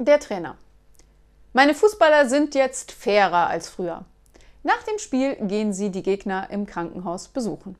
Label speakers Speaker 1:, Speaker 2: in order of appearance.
Speaker 1: Der Trainer. Meine Fußballer sind jetzt fairer als früher. Nach dem Spiel gehen sie die Gegner im Krankenhaus besuchen.